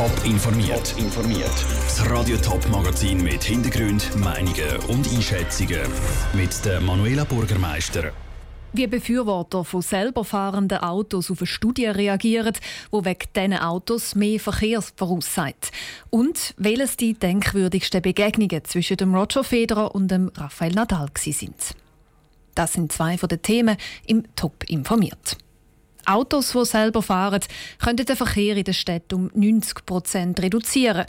Top informiert. Das Radio Top Magazin mit Hintergrund, Meinungen und Einschätzungen mit der Manuela Bürgermeister. Wie Befürworter von selber fahrenden Autos auf eine Studie reagieren, wo wegen diesen Autos mehr Verkehr voraussagt. Und welches die denkwürdigsten Begegnungen zwischen dem Roger Federer und dem Rafael Nadal sind. Das sind zwei von den Themen im Top informiert. Autos, die selber fahren, können den Verkehr in der Stadt um 90 Prozent reduzieren.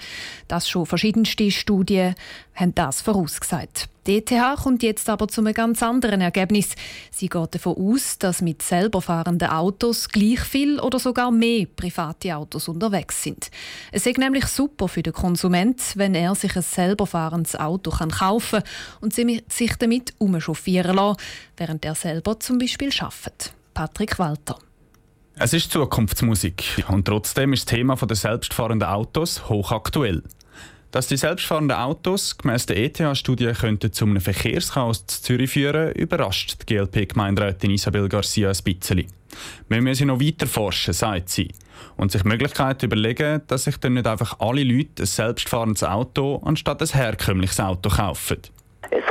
Das schon verschiedenste Studien haben das vorausgesagt. Die ETH kommt jetzt aber zu einem ganz anderen Ergebnis. Sie geht davon aus, dass mit selber fahrenden Autos gleich viel oder sogar mehr private Autos unterwegs sind. Es ist nämlich super für den Konsument, wenn er sich ein selber fahrendes Auto kaufen kann und sich damit umchauffieren lassen, während er selber zum Beispiel arbeitet. Patrick Walter. Es ist Zukunftsmusik und trotzdem ist das Thema der selbstfahrenden Autos hochaktuell. Dass die selbstfahrenden Autos gemäss der ETH-Studie zu einem Verkehrschaos in Zürich führen, überrascht die GLP-Gemeinderätin Isabel Garcia ein bisschen. Wir müssen noch weiter forschen, sagt sie, und sich Möglichkeiten überlegen, dass sich dann nicht einfach alle Leute ein selbstfahrendes Auto anstatt ein herkömmliches Auto kaufen.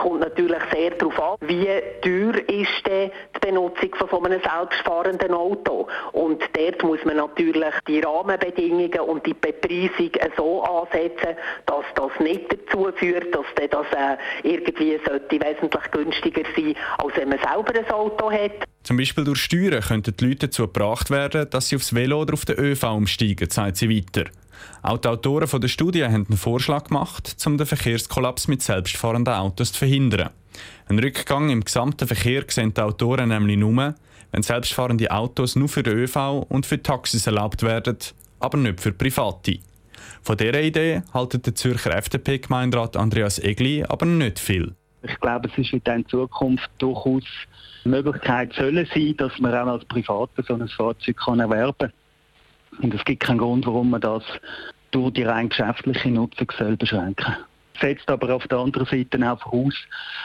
Kommt natürlich sehr darauf an, wie teuer ist denn die Benutzung von so einem selbstfahrenden Auto. Und dort muss man natürlich die Rahmenbedingungen und die Bepreisung so ansetzen, dass das nicht dazu führt, dass das äh, irgendwie sollte wesentlich günstiger sein, als wenn man selber ein Auto hat. Zum Beispiel durch Steuern könnten die Leute dazu gebracht werden, dass sie aufs Velo oder auf den ÖV umsteigen, sagt sie weiter. Auch die Autoren der Studie haben einen Vorschlag gemacht, um den Verkehrskollaps mit selbstfahrenden Autos zu verhindern. Ein Rückgang im gesamten Verkehr sehen die Autoren nämlich nur, wenn selbstfahrende Autos nur für ÖV und für Taxis erlaubt werden, aber nicht für Private. Von dieser Idee haltet der Zürcher FDP-Gemeinderat Andreas Egli aber nicht viel. Ich glaube, es ist in Zukunft durchaus Möglichkeit sollen sein, dass man auch als Privater so ein Fahrzeug kann erwerben kann. Und es gibt keinen Grund, warum man das durch die rein geschäftliche Nutzung soll beschränken setzt aber auf der anderen Seite auch voraus,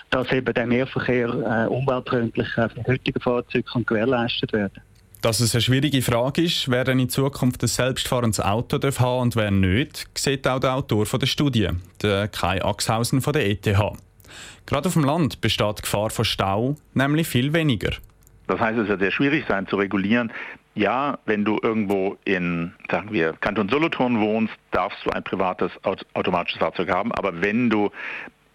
dass eben der Mehrverkehr äh, umweltfreundlich auf den heutigen Fahrzeugen gewährleistet werden dass es eine schwierige Frage ist, wer denn in Zukunft ein selbstfahrendes Auto darf haben und wer nicht, sieht auch der Autor der Studie, der Kai Axhausen von der ETH. Gerade auf dem Land besteht die Gefahr von Stau nämlich viel weniger. Das heißt, es wird sehr schwierig sein zu regulieren, ja, wenn du irgendwo in, sagen wir, Kanton Solothurn wohnst, darfst du ein privates automatisches Fahrzeug haben, aber wenn du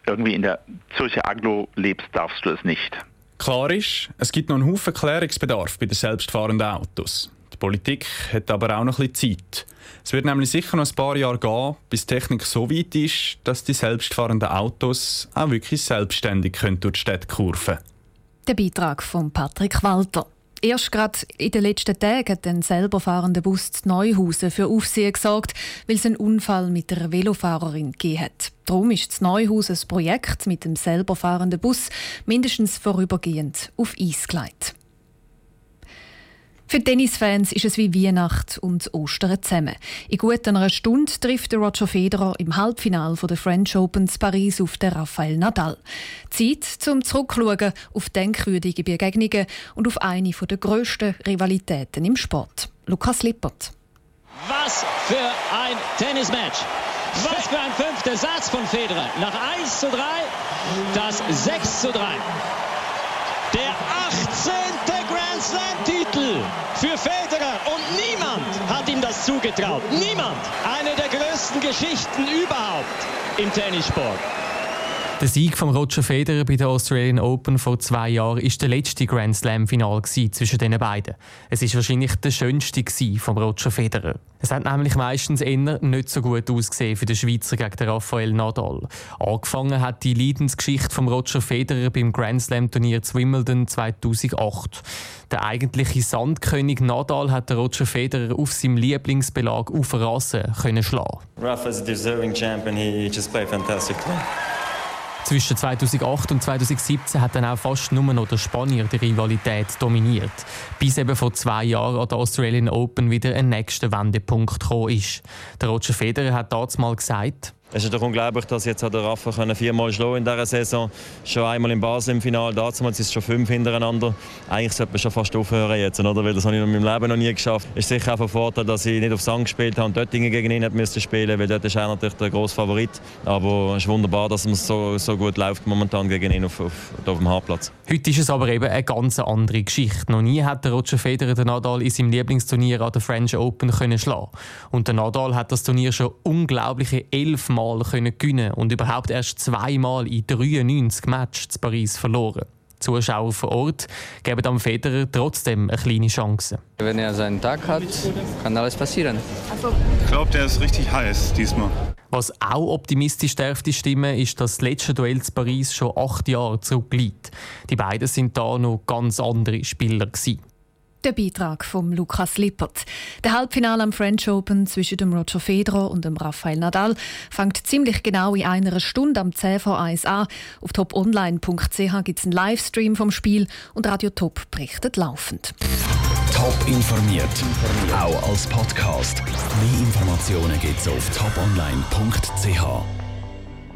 irgendwie in der Zürcher Aglo lebst, darfst du es nicht. Klar ist, es gibt noch einen Haufen Klärungsbedarf bei den selbstfahrenden Autos. Die Politik hat aber auch noch ein bisschen Zeit. Es wird nämlich sicher noch ein paar Jahre gehen, bis die Technik so weit ist, dass die selbstfahrenden Autos auch wirklich selbstständig durch die Städte kurven können. Der Beitrag von Patrick Walter. Erst gerade in den letzten Tagen hat ein selber fahrender Bus zu Neuhausen für Aufsehen gesorgt, weil es einen Unfall mit einer Velofahrerin gegeben hat. Darum ist das Neuhaus ein Projekt mit dem selber fahrenden Bus mindestens vorübergehend auf Eis gelegt. Für Tennisfans ist es wie Weihnacht und Ostern zusammen. In gut einer Stunde trifft Roger Federer im Halbfinale der French Open Paris auf den Rafael Nadal. Zeit zum Zurückschauen auf denkwürdige Begegnungen und auf eine der grössten Rivalitäten im Sport. Lukas Lippert. Was für ein Tennismatch! Was für ein fünfter Satz von Federer. Nach 1 zu 3, das 6 zu 3. Der 18. Grand Slam-Titel für Federer und niemand hat ihm das zugetraut. Niemand. Eine der größten Geschichten überhaupt im Tennissport. Der Sieg von Roger Federer bei der Australian Open vor zwei Jahren ist der letzte Grand Slam Final zwischen den beiden. Es ist wahrscheinlich der schönste von Roger Federer. Es hat nämlich meistens eher nicht so gut ausgesehen für den Schweizer gegen Rafael Nadal. Angefangen hat die Leidensgeschichte von Roger Federer beim Grand Slam Turnier zu Wimbledon 2008. Der eigentliche Sandkönig Nadal hat Roger Federer auf seinem Lieblingsbelag auf Rasen können schlagen. Rafa is a deserving champion. He just played fantastically. Zwischen 2008 und 2017 hat dann auch fast nur noch der Spanier die Rivalität dominiert, bis eben vor zwei Jahren an der Australian Open wieder ein nächster Wendepunkt gekommen ist. Der Roger Federer hat damals mal gesagt, Es ist doch unglaublich, dass jetzt der Rafa können viermal schlagen in dieser Saison. Schon einmal im Basel im Finale, dazu ist es schon fünf hintereinander. Eigentlich sollte man schon fast aufhören jetzt, oder? weil das habe ich in meinem Leben noch nie geschafft. Es ist sicher auch von Vorteil, dass ich nicht auf Sang gespielt habe und dort gegen ihn müsste spielen, weil dort ist er natürlich der grosse Favorit. Aber es ist wunderbar, dass es so, so gut läuft momentan gegen ihn auf, auf, auf dem Hartplatz. Heute ist es aber eben eine ganz andere Geschichte. Noch nie hat der Roger Federer den Nadal in seinem Lieblingsturnier an der French Open können schlagen. Und der Nadal hat das Turnier schon unglaubliche elfmal Mal können gewinnen und überhaupt erst zweimal in 93 Matches zu Paris verloren. Die Zuschauer vor Ort geben am Federer trotzdem eine kleine Chance. Wenn er seinen Tag hat, kann alles passieren. Ich glaube, der ist richtig heiß diesmal. Was auch optimistisch dürfte stimmen, ist, dass das letzte Duell zu Paris schon acht Jahre zurückliegt. Die beiden sind da noch ganz andere Spieler gewesen. Der Beitrag von Lukas Lippert. Der Halbfinale am French Open zwischen dem Roger Federer und dem Rafael Nadal fängt ziemlich genau in einer Stunde am 10 vor 1 an. Auf toponline.ch gibt es einen Livestream vom Spiel und Radio Top berichtet laufend. Top informiert, auch als Podcast. Mehr Informationen gibt es auf toponline.ch.